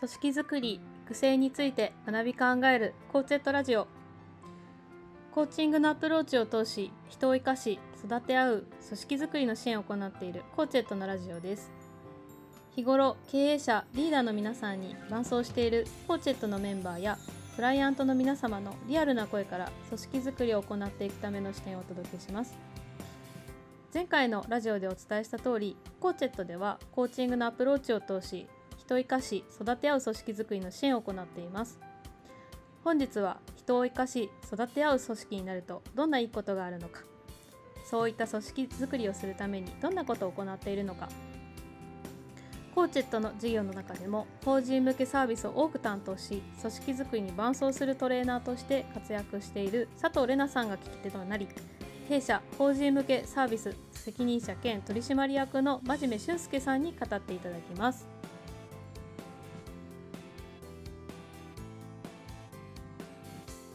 組織づくり育成について学び考えるコーチェットラジオ。コーチングのアプローチを通し人を生かし育て合う組織づくりの支援を行っているコーチェットのラジオです。日頃経営者リーダーの皆さんに伴走しているコーチェットのメンバーやクライアントの皆様のリアルな声から組織づくりを行っていくための視点をお届けします。前回のラジオでお伝えした通りコーチェットではコーチングのアプローチを通し人を生かし育て合う組織づくりの支援を行っています。本日は人を生かし育て合う組織になるとどんないいことがあるのか。そういった組織づくりをするためにどんなことを行っているのか。コーチェットの事業の中でも法人向けサービスを多く担当し組織づくりに伴走するトレーナーとして活躍している佐藤玲奈さんが聞き手となり弊社法人向けサービス責任者兼取締役の真面目俊介さんに語っていただきます。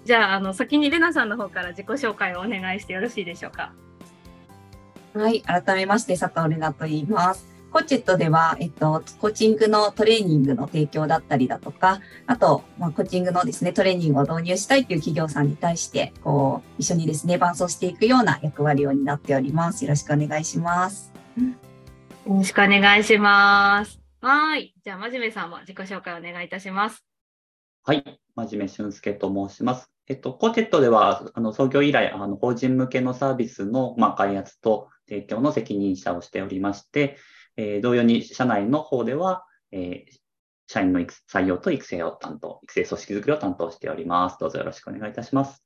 じゃああの先に玲奈さんの方から自己紹介をお願いしてよろしいでしょうか？はい改めまして佐藤玲奈と言いますコーチェットでは、えっと、コーチングのトレーニングの提供だったりだとか、あと、まあ、コーチングのですね、トレーニングを導入したいという企業さんに対して、こう、一緒にですね、伴走していくような役割を担っております。よろしくお願いします。よろしくお願いします。はい。じゃあ、真面目さんも自己紹介お願いいたします。はい。真面目俊介と申します。えっと、コーチェットでは、あの、創業以来、あの、法人向けのサービスの、まあ、開発と提供の責任者をしておりまして、えー、同様に社内の方では、えー、社員の採用と育成を担当、育成組織づくりを担当しております。どうぞよろしくお願いいたします。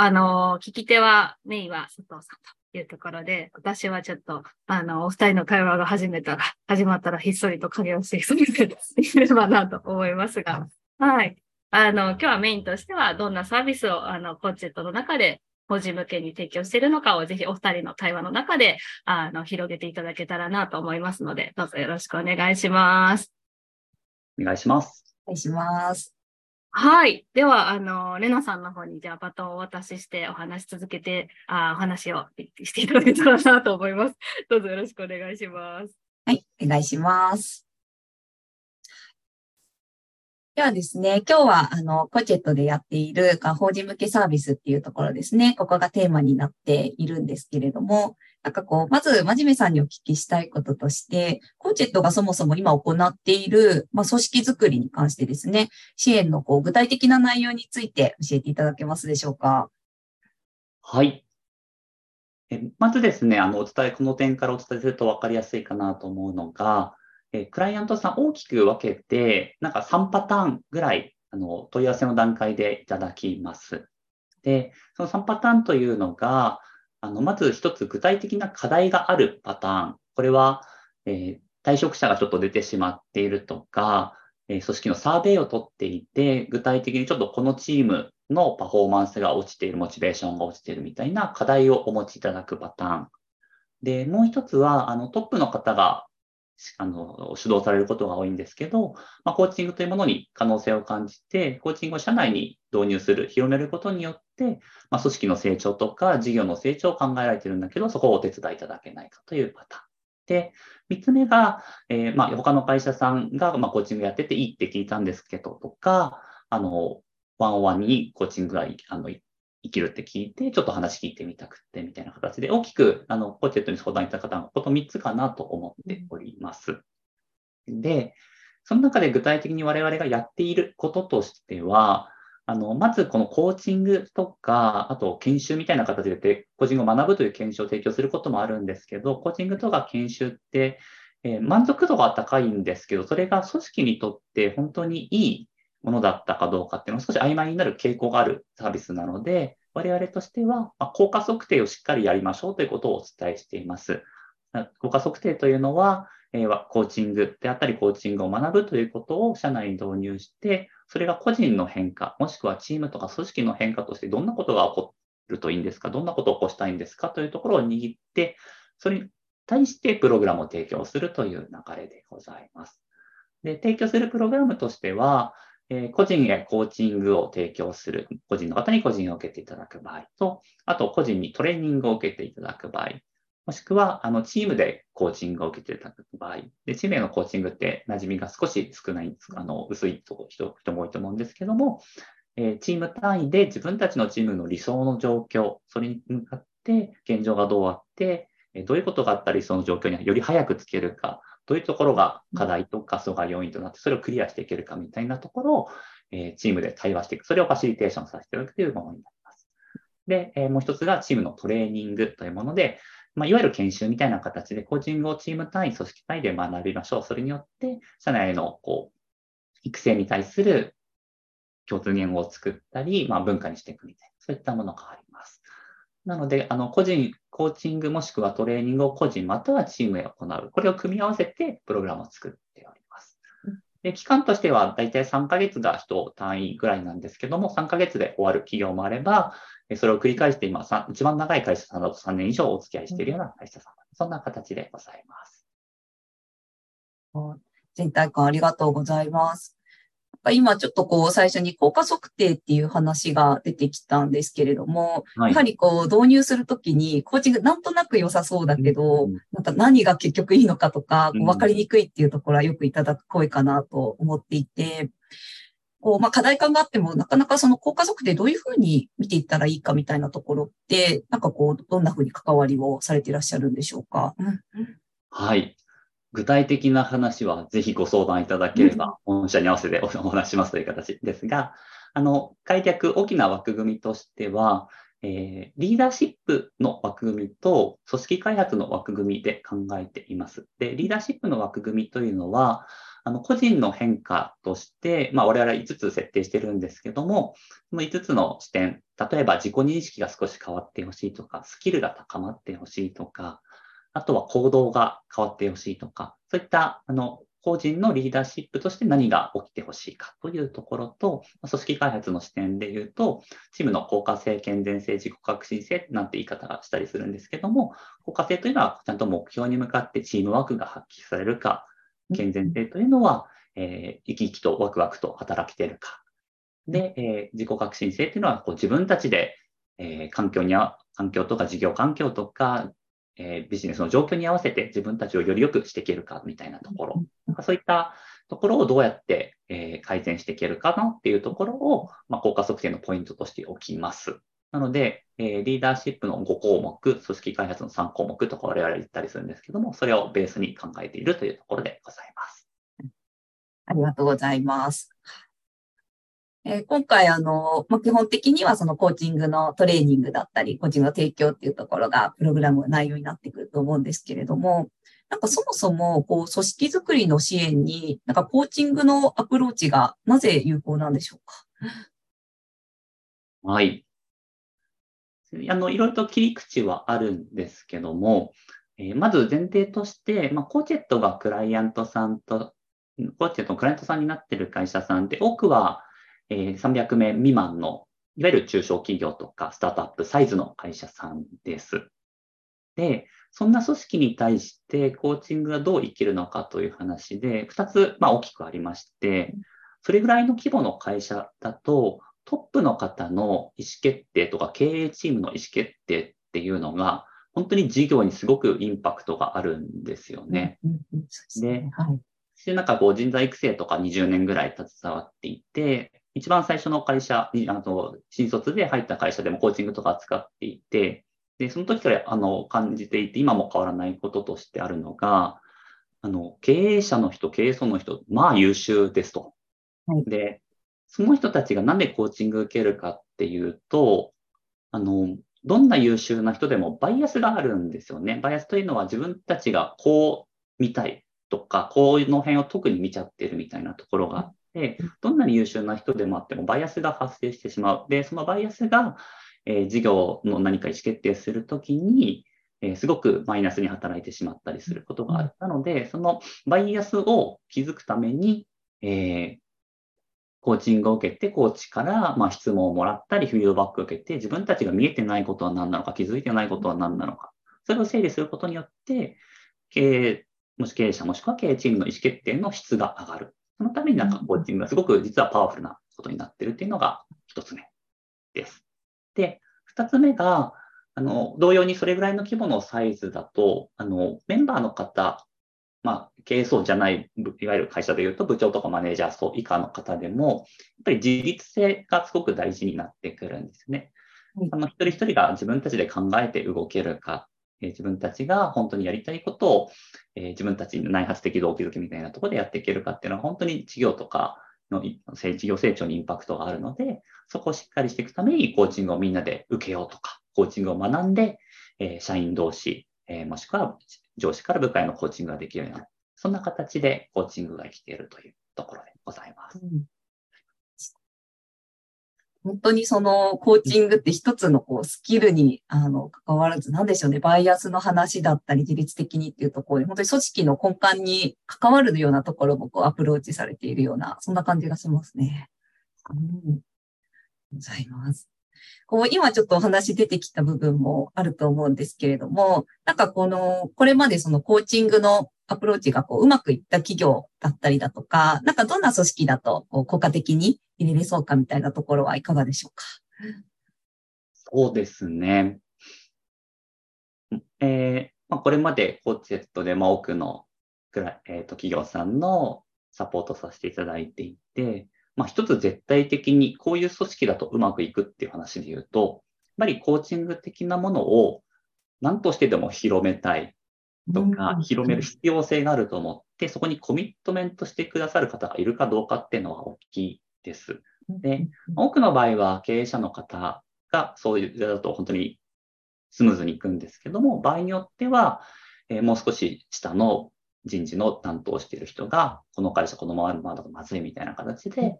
まあ、あの、聞き手は、メインは佐藤さんというところで、私はちょっと、あの、お二人の会話が始めたら、始まったらひっそりと影をしていければなと思いますが、はい。あの、今日はメインとしては、どんなサービスを、あの、コンチェットの中で法人向けに提供しているのかをぜひお二人の対話の中であの広げていただけたらなと思いますので、どうぞよろしくお願いします。お願いします。お願いします。はい。では、あの、レナさんの方に、じゃあ、バトンをお渡しして、お話し続けて、あお話をしていただけたらなと思います。どうぞよろしくお願いします。はい、お願いします。ではですね、今日は、あの、コチェットでやっている法人向けサービスっていうところですね。ここがテーマになっているんですけれども、なんかこう、まず、真面目さんにお聞きしたいこととして、コーチェットがそもそも今行っている、まあ、組織づくりに関してですね、支援のこう具体的な内容について教えていただけますでしょうか？はい。えまずですね、あの、お伝え、この点からお伝えすると分かりやすいかなと思うのが、えクライアントさん大きく分けて、なんか3パターンぐらい、あの、問い合わせの段階でいただきます。で、その3パターンというのが、あの、まず一つ具体的な課題があるパターン。これは、えー、退職者がちょっと出てしまっているとか、え、組織のサーベイを取っていて、具体的にちょっとこのチームのパフォーマンスが落ちている、モチベーションが落ちているみたいな課題をお持ちいただくパターン。で、もう一つは、あの、トップの方があの、主導されることが多いんですけど、まあ、コーチングというものに可能性を感じて、コーチングを社内に導入する、広めることによって、まあ、組織の成長とか事業の成長を考えられてるんだけど、そこをお手伝いいただけないかというパターン。で、三つ目が、えー、まあ、他の会社さんが、まあ、コーチングやってていいって聞いたんですけど、とか、あの、ワンオワンにコーチングがあの生きるって聞いて、ちょっと話聞いてみたくって、みたいな形で、大きく、あの、ポチェットに相談いただいた方のこと3つかなと思っております。で、その中で具体的に我々がやっていることとしては、あの、まずこのコーチングとか、あと研修みたいな形でコーチングを学ぶという研修を提供することもあるんですけど、コーチングとか研修って、えー、満足度が高いんですけど、それが組織にとって本当にいいものだったかどうかっていうのは少し曖昧になる傾向があるサービスなので、我々としては、ま効果測定をしっかりやりましょうということをお伝えしています。効果測定というのは、えコーチングであったり、コーチングを学ぶということを社内に導入して、それが個人の変化、もしくはチームとか組織の変化としてどんなことが起こるといいんですか、どんなことを起こしたいんですかというところを握って、それに対してプログラムを提供するという流れでございます。で、提供するプログラムとしては、え個人へコーチングを提供する、個人の方に個人を受けていただく場合と、あと個人にトレーニングを受けていただく場合、もしくは、あの、チームでコーチングを受けていただく場合、で、チームへのコーチングって馴染みが少し少ない、あの、薄いと人人も多いと思うんですけども、えー、チーム単位で自分たちのチームの理想の状況、それに向かって現状がどうあって、えどういうことがあったり、その状況により早くつけるか、どういうところが課題とか阻害要因となって、それをクリアしていけるかみたいなところを、え、チームで対話していく。それをファシリテーションさせていただくというものになります。で、え、もう一つがチームのトレーニングというもので、まあ、いわゆる研修みたいな形で、コーチングをチーム単位、組織単位で学びましょう。それによって、社内のこう育成に対する共通言語を作ったり、まあ、文化にしていくみたいな、そういったものがあります。なので、あの個人、コーチングもしくはトレーニングを個人またはチームへ行う。これを組み合わせてプログラムを作っ。で期間としては大体3ヶ月が1単位ぐらいなんですけども、3ヶ月で終わる企業もあれば、それを繰り返して今、一番長い会社さんだと3年以上お付き合いしているような会社さん、そんな形でございます。全体感ありがとうございます。今ちょっとこう最初に効果測定っていう話が出てきたんですけれども、はい、やはりこう導入するときにコーチングなんとなく良さそうだけど、うん、なんか何が結局いいのかとか、こう分かりにくいっていうところはよくいただく声かなと思っていて、こう、まあ、課題感があっても、なかなかその効果測定どういうふうに見ていったらいいかみたいなところって、なんかこう、どんなふうに関わりをされていらっしゃるんでしょうか？はい。具体的な話はぜひご相談いただければ、御社に合わせてお話しますという形ですが、あの、開拓大きな枠組みとしては、えー、リーダーシップの枠組みと組織開発の枠組みで考えています。で、リーダーシップの枠組みというのは、あの個人の変化として、まあ、我々5つ設定してるんですけども、その5つの視点、例えば自己認識が少し変わってほしいとか、スキルが高まってほしいとか、あとは行動が変わってほしいとか、そういったあの個人のリーダーシップとして何が起きてほしいかというところと、組織開発の視点で言うと、チームの効果性、健全性、自己革新性なんて言い方がしたりするんですけども、効果性というのはちゃんと目標に向かってチームワークが発揮されるか、健全性というのは、えー、生き生きとワクワクと働きているか。で、えー、自己革新性というのはこう自分たちで、えー、環境に環境とか事業環境とかえー、ビジネスの状況に合わせて自分たちをより良くしていけるかみたいなところ、そういったところをどうやって、えー、改善していけるかなっていうところを、まあ、効果測定のポイントとしておきます。なので、えー、リーダーシップの5項目、組織開発の3項目とか我々言ったりするんですけども、それをベースに考えているというところでございます。ありがとうございます。え、今回、あの、まあ、基本的にはそのコーチングのトレーニングだったり、コーチングの提供っていうところが、プログラムの内容になってくると思うんですけれども、なんかそもそも、こう、組織づくりの支援に、なんかコーチングのアプローチがなぜ有効なんでしょうか？はい。あの、いろいろと切り口はあるんですけども、えー、まず前提として、まあ、コーチェットがクライアントさんと、コーチェットのクライアントさんになっている会社さんで、多くは、え300名未満の、いわゆる中小企業とかスタートアップサイズの会社さんです。で、そんな組織に対してコーチングがどう生きるのかという話で、2つ、まあ、大きくありまして、それぐらいの規模の会社だと、トップの方の意思決定とか経営チームの意思決定っていうのが、本当に事業にすごくインパクトがあるんですよね。で、はい、なんかこう人材育成とか20年ぐらい携わっていて、一番最初の会社に、あの、新卒で入った会社でもコーチングとか使っていて、で、その時からあの感じていて、今も変わらないこととしてあるのが、あの、経営者の人、経営層の人、まあ優秀ですと。はい、で、その人たちがなんでコーチング受けるかっていうと、あの、どんな優秀な人でもバイアスがあるんですよね。バイアスというのは自分たちがこう見たいとか、こういうの辺を特に見ちゃってるみたいなところがあっで、どんなに優秀な人でもあってもバイアスが発生してしまう。で、そのバイアスが、えー、事業の何か意思決定するときに、えー、すごくマイナスに働いてしまったりすることがある。なので、そのバイアスを築くために、えー、コーチングを受けて、コーチから、まあ、質問をもらったり、フィードバックを受けて、自分たちが見えてないことは何なのか、気づいてないことは何なのか、それを整理することによって、経営、もし経営者もしくは経営チームの意思決定の質が上がる。そのためになんかコーチングがすごく実はパワフルなことになってるっていうのが一つ目です。で、二つ目が、あの、同様にそれぐらいの規模のサイズだと、あの、メンバーの方、まあ、経営層じゃない、いわゆる会社でいうと部長とかマネージャー層以下の方でも、やっぱり自立性がすごく大事になってくるんですね。あの一人一人が自分たちで考えて動けるか、え、自分たちが本当にやりたいことを、え、自分たちの内発的動機づけみたいなところでやっていけるかっていうのは本当に事業とかの事業成長にインパクトがあるので、そこをしっかりしていくためにコーチングをみんなで受けようとか、コーチングを学んで、え、社員同士、えもしくは上司から部下へのコーチングができるような。そんな形でコーチングが生きているというところでございます。うん本当にそのコーチングって一つのこうスキルにあの関わらず、なんでしょうね、バイアスの話だったり、自律的にっていうところで、本当に組織の根幹に関わるようなところもこうアプローチされているような、そんな感じがしますね。うん。ございます。こう、今ちょっとお話出てきた部分もあると思うんですけれども、なんかこの、これまでそのコーチングのアプローチがこううまくいった企業だったりだとか、なんかどんな組織だとこう効果的に入れれそうかみたいなところはいかがでしょうか？そうですね。えーまあ、これまでコーチェットで、まあ、多くの、えーと企業さんのサポートさせていただいていて、まあ、一つ絶対的にこういう組織だとうまくいくっていう話で言うと、やっぱりコーチング的なものを何としてでも広めたいとか、広める必要性があると思って、そこにコミットメントしてくださる方がいるかどうかっていうのは大きいです。で、多くの場合は経営者の方がそういうだと本当にスムーズにいくんですけども、場合によっては、えー、もう少し下の人事の担当している人が、この会社このままだとまずいみたいな形で、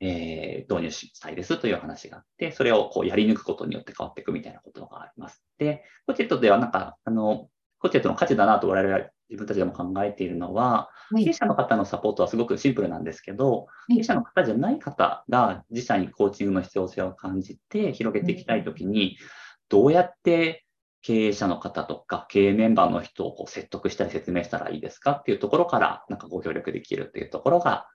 えー、導入したいですという話があって、それをこうやり抜くことによって変わっていくみたいなことがあります。で、コチェットではなんか、あの、コチェットの価値だなと我々自分たちでも考えているのは、経営者の方のサポートはすごくシンプルなんですけど、経営者の方じゃない方が自社にコーチングの必要性を感じて広げていきたいときに、どうやって経営者の方とか経営メンバーの人をこう説得したり説明したらいいですかっていうところから、なんかご協力できるっていうところが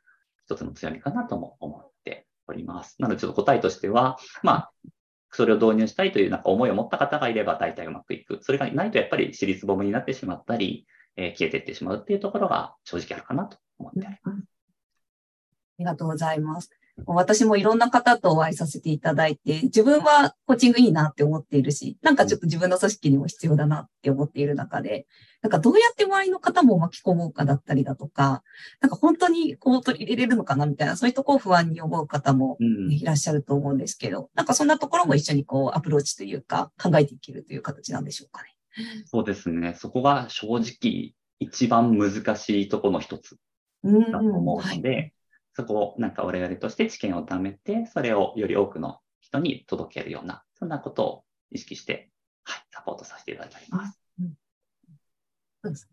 一つの強みかなとも思っております。なのでちょっと答えとしては、まあ、それを導入したいというなんか思いを持った方がいれば大体うまくいく。それがないとやっぱり私立ボムになってしまったり、えー、消えていってしまうっていうところが正直あるかなと思っております。ありがとうございます。私もいろんな方とお会いさせていただいて、自分はコーチングいいなって思っているし、なんかちょっと自分の組織にも必要だなって思っている中で、なんかどうやって周りの方も巻き込もうかだったりだとか、なんか本当にこう取り入れれるのかなみたいな、そういうとこを不安に思う方もいらっしゃると思うんですけど、うん、なんかそんなところも一緒にこうアプローチというか考えていけるという形なんでしょうかね。そうですね。そこが正直一番難しいところの一つだと思うので、うん。はい。そこをなんか我々として知見を貯めて、それをより多くの人に届けるような、そんなことを意識して、はい、サポートさせていただいております。うん、そうです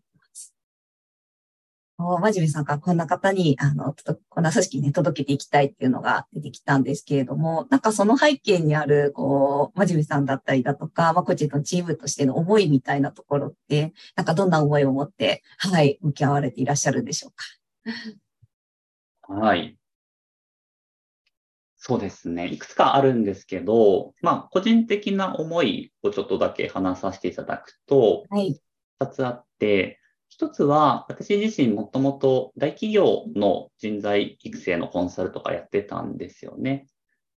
真面目さんがこんな方に、あの、こんな組織にね、届けていきたいっていうのが出てきたんですけれども、なんかその背景にある、こう、真面目さんだったりだとか、まあ、こっちのチームとしての思いみたいなところって、なんかどんな思いを持って、はい、向き合われていらっしゃるんでしょうか？はい。そうですね。いくつかあるんですけど、まあ、個人的な思いをちょっとだけ話させていただくと、はい。二つあって、一つは、私自身もともと大企業の人材育成のコンサルとかやってたんですよね。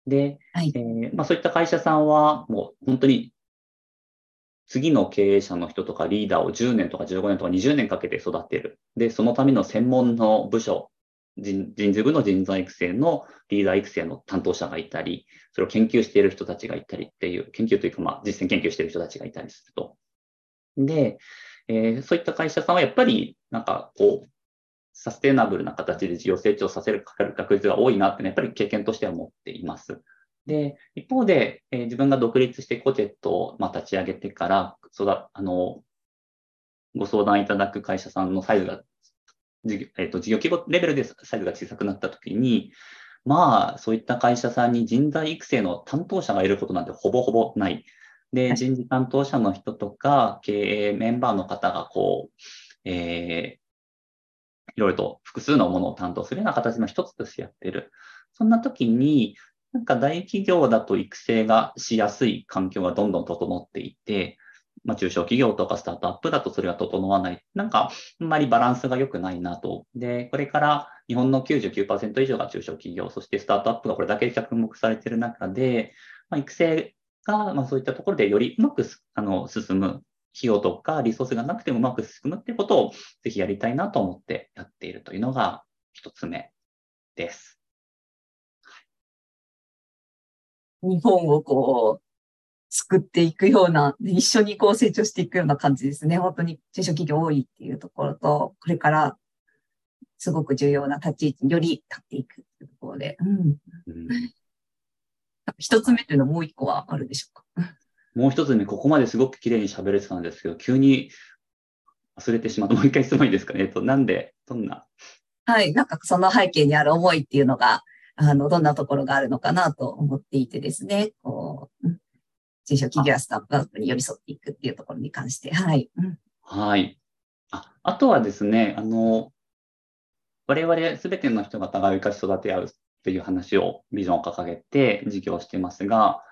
で、はい、えー、まあ、そういった会社さんは、もう本当に次の経営者の人とかリーダーを10年とか15年とか20年かけて育てる。で、そのための専門の部署人人事部の人材育成のリーダー育成の担当者がいたり、それを研究している人たちがいたりっていう、研究というか、まあ、実践研究している人たちがいたりすると。で、えー、そういった会社さんはやっぱり、なんかこう、サステナブルな形で事業成長させる確率が多いなって、ね、やっぱり経験としては思っています。で、一方で、えー、自分が独立してコチェットを、まあ、立ち上げてから、そだあの、ご相談いただく会社さんのサイズが事業,、えーと、事業規模レベルでサイズが小さくなったときに、まあ、そういった会社さんに人材育成の担当者がいることなんてほぼほぼない。で、人事担当者の人とか、経営メンバーの方が、こう、えー、いろいろと複数のものを担当するような形の一つとしてやってる。そんな時に、なんか大企業だと育成がしやすい環境がどんどん整っていて、まあ、中小企業とかスタートアップだとそれが整わない。なんか、あんまりバランスが良くないなと。で、これから日本の99%以上が中小企業、そしてスタートアップがこれだけ着目されている中で、まあ、育成が、まあ、そういったところでよりうまくあの進む費用とかリソースがなくてもうまく進むっていうことをぜひやりたいなと思ってやっているというのが一つ目です。日本をこう、作っていくような、一緒にこう成長していくような感じですね。本当に中小企業多いっていうところと、これからすごく重要な立ち位置により立っていくっていうところで。うん。一つ目っていうのはもう一個はあるでしょうか？もう一つ目、ここまですごく綺麗に喋れてたんですけど、急に忘れてしまった。もう一回質問いいですか？ね。えっと、なんで、どんな？はい。なんかその背景にある思いっていうのが、あの、どんなところがあるのかなと思っていてですね。こう、中小企業やスタートアップに寄り添っていくっていうところに関して。はい。はい。ああとはですね、あの、我々すべての人が互いを生かし育て合うっていう話を、ビジョンを掲げて事業してますが、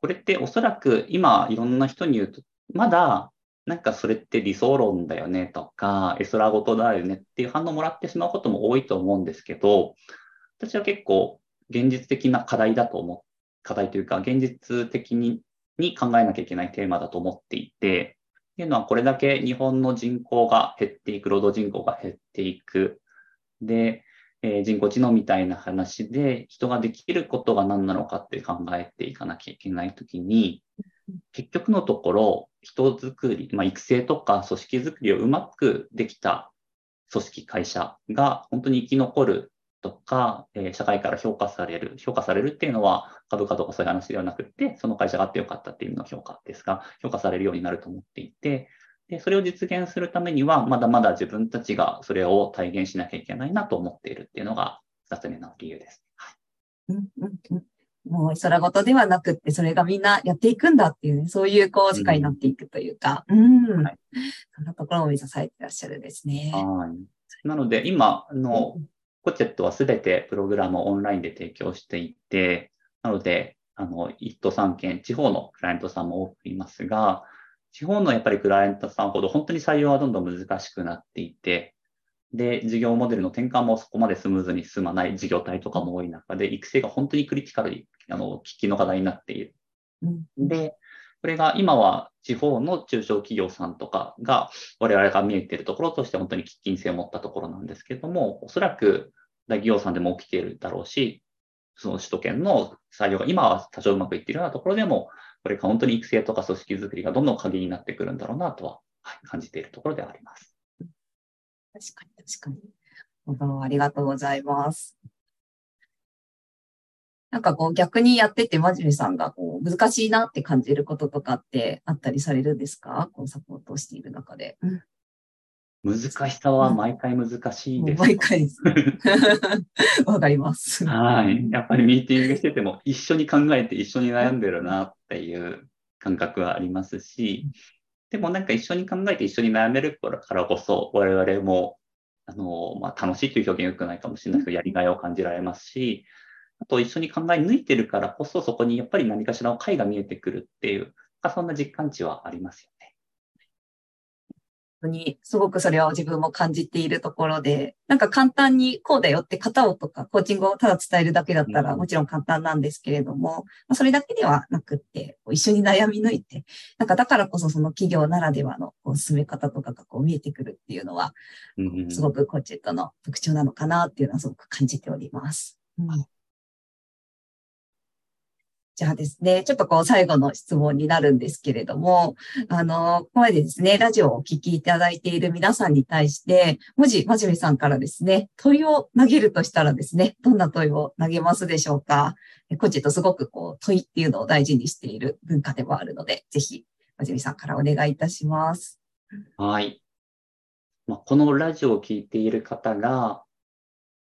これっておそらく今いろんな人に言うと、まだなんかそれって理想論だよねとか、絵空事だよねっていう反応をもらってしまうことも多いと思うんですけど、私は結構現実的な課題だと思う、課題というか、現実的にに考えなきゃいけないテーマだと思っていて、っていうのはこれだけ日本の人口が減っていく、労働人口が減っていく。で、えー、人工知能みたいな話で人ができることが何なのかって考えていかなきゃいけないときに、結局のところ人づくり、まあ、育成とか組織づくりをうまくできた組織、会社が本当に生き残るとか、えー、社会から評価される。評価されるっていうのは株価とかそういう話ではなくて、その会社があってよかったっていう意味の評価ですが、評価されるようになると思っていて、で、それを実現するためには、まだまだ自分たちがそれを体現しなきゃいけないなと思っているっていうのが、二つ目の理由です。はい。うんうんうんもう、空事ではなくって、それがみんなやっていくんだっていうね、そういう、こう、世界になっていくというか、うん。うんはい、そんなところを目指されていらっしゃるですね。はい。なので、今の、コチェットはすべてプログラムをオンラインで提供していて、なので、あの、1都3県、地方のクライアントさんも多くいますが、地方のやっぱりクライアントさんほど本当に採用はどんどん難しくなっていて、で、事業モデルの転換もそこまでスムーズに進まない事業体とかも多い中で、育成が本当にクリティカルに、あの、危機の課題になっている。で、これが今は地方の中小企業さんとかが我々が見えているところとして本当に喫緊性を持ったところなんですけれども、おそらく大企業さんでも起きているだろうし、その首都圏の採用が今は多少うまくいっているようなところでも、これが本当に育成とか組織づくりがどんどん鍵になってくるんだろうなとは、はい、感じているところではあります。確かに、確かに。本当ありがとうございます。なんかこう逆にやってて、真面目さんがこう難しいなって感じることとかってあったりされるんですか？こうサポートしている中で。うん難しさは毎回難しいです。毎回です。わかります。はい。やっぱりミーティングしてても一緒に考えて一緒に悩んでるなっていう感覚はありますし、でもなんか一緒に考えて一緒に悩めるからこそ我々もあの、まあ、楽しいという表現良くないかもしれないけど、やりがいを感じられますし、あと一緒に考え抜いてるからこそそこにやっぱり何かしらの解が見えてくるっていう、そんな実感値はありますよに、すごくそれは自分も感じているところで、なんか簡単にこうだよって型をとかコーチングをただ伝えるだけだったらもちろん簡単なんですけれども、まあ、それだけではなくって、一緒に悩み抜いて、なんかだからこそその企業ならではのこう進め方とかがこう見えてくるっていうのは、すごくコーチェットの特徴なのかなっていうのはすごく感じております。うんじゃあですね、ちょっとこう最後の質問になるんですけれども、あの、ここまでですね、ラジオをお聞きいただいている皆さんに対して、文字、まじめさんからですね、問いを投げるとしたらですね、どんな問いを投げますでしょうか？こっちとすごくこう問いっていうのを大事にしている文化でもあるので、ぜひ、まじめさんからお願いいたします。はい。まあ、このラジオを聞いている方が、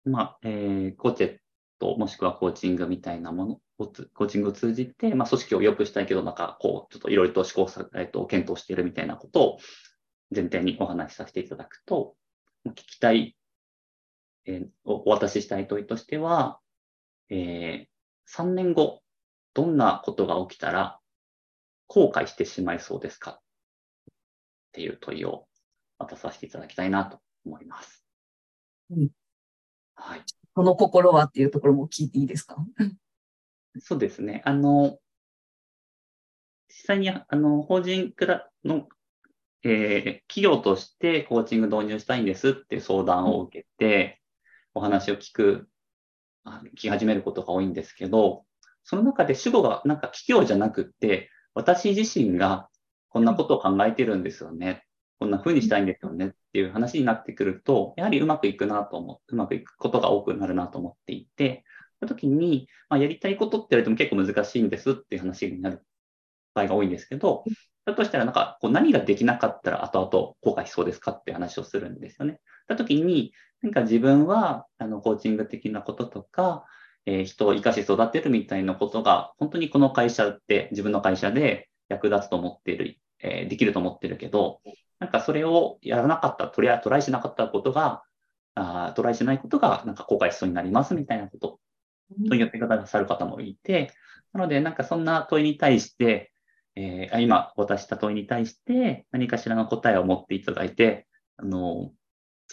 まあ、えー、コチェット、もしくはコーチングみたいなものコーチングを通じて、まあ、組織を良くしたいけど、なんか、こう、ちょっといろいろと試行さ、えっと、検討しているみたいなことを前提にお話しさせていただくと、聞きたい、えー、お渡ししたい問いとしては、えー、3年後、どんなことが起きたら後悔してしまいそうですか？っていう問いを渡させていただきたいなと思います。うん。はい。この心はっていうところも聞いていいですか？そうですね。あの、実際に、あの、法人クラの、えー、企業としてコーチング導入したいんですって相談を受けて、お話を聞く、聞き始めることが多いんですけど、その中で主語がなんか企業じゃなくって、私自身がこんなことを考えてるんですよね。こんな風にしたいんですよねっていう話になってくると、やはりうまくいくなと思う、うまくいくことが多くなるなと思っていて、の時に、まあ、やりたいことって言われても結構難しいんですっていう話になる場合が多いんですけど、だとしたらなんかこう何ができなかったら後々後悔しそうですかって話をするんですよね。た時に、なんか自分はあのコーチング的なこととか、えー、人を生かし育てるみたいなことが、本当にこの会社って自分の会社で役立つと思っている、えー、できると思ってるけど、なんかそれをやらなかった、トライトライしなかったことが、あトライしないことがなんか後悔しそうになりますみたいなことという方がさる方もいて、なのでなんかそんな問いに対して、えー、今渡した問いに対して何かしらの答えを持っていただいて、あの、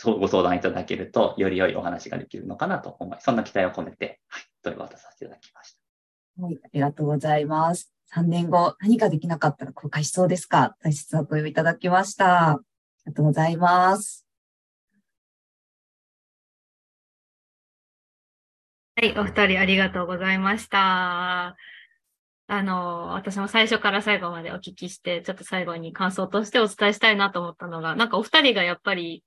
ご相談いただけると、より良いお話ができるのかなと思い、そんな期待を込めて、はい、問いを渡させていただきました。はい、ありがとうございます。3年後、何かできなかったら後悔しそうですか？大切な問いをいただきました。ありがとうございます。はい、お二人ありがとうございました。あの、私も最初から最後までお聞きして、ちょっと最後に感想としてお伝えしたいなと思ったのが、なんかお二人がやっぱり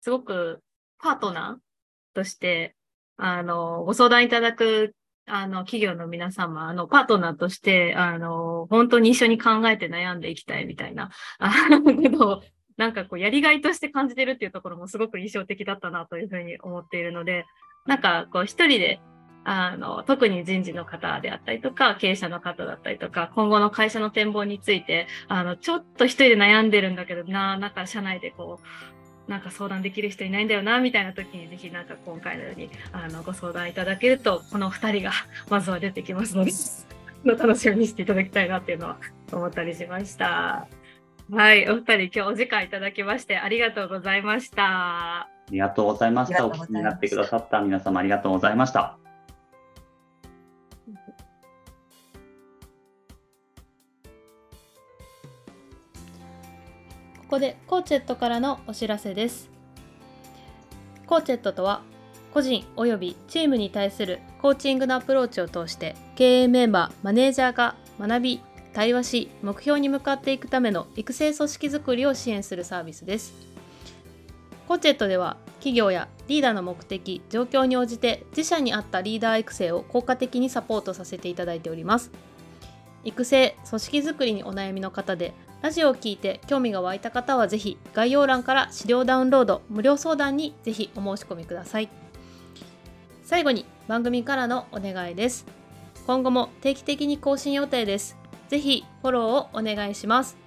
すごくパートナーとして、あの、ご相談いただく、あの、企業の皆様、あの、パートナーとして、あの、本当に一緒に考えて悩んでいきたいみたいな、あの、なんかこう、やりがいとして感じてるっていうところもすごく印象的だったなというふうに思っているので、なんかこう、一人であの、特に人事の方であったりとか、経営者の方だったりとか、今後の会社の展望について、あの、ちょっと一人で悩んでるんだけどな、なんか社内でこう、なんか相談できる人いないんだよなみたいな時にぜひなんか今回のようにあのご相談いただけるとこの2人がまずは出てきますので楽しみにしていただきたいなっていうのは思ったりしました。はい、お二人今日お時間いただきましてありがとうございました。ありがとうございました。お聞きになってくださった皆様ありがとうございました。こでコーチェットからのお知らせです。コーチェットとは個人及びチームに対するコーチングのアプローチを通して経営メンバー、マネージャーが学び、対話し、目標に向かっていくための育成組織づくりを支援するサービスです。コーチェットでは企業やリーダーの目的、状況に応じて自社に合ったリーダー育成を効果的にサポートさせていただいております。育成、組織づくりにお悩みの方でラジオを聞いて興味が湧いた方はぜひ概要欄から資料ダウンロード無料相談にぜひお申し込みください。最後に番組からのお願いです。今後も定期的に更新予定です。ぜひフォローをお願いします。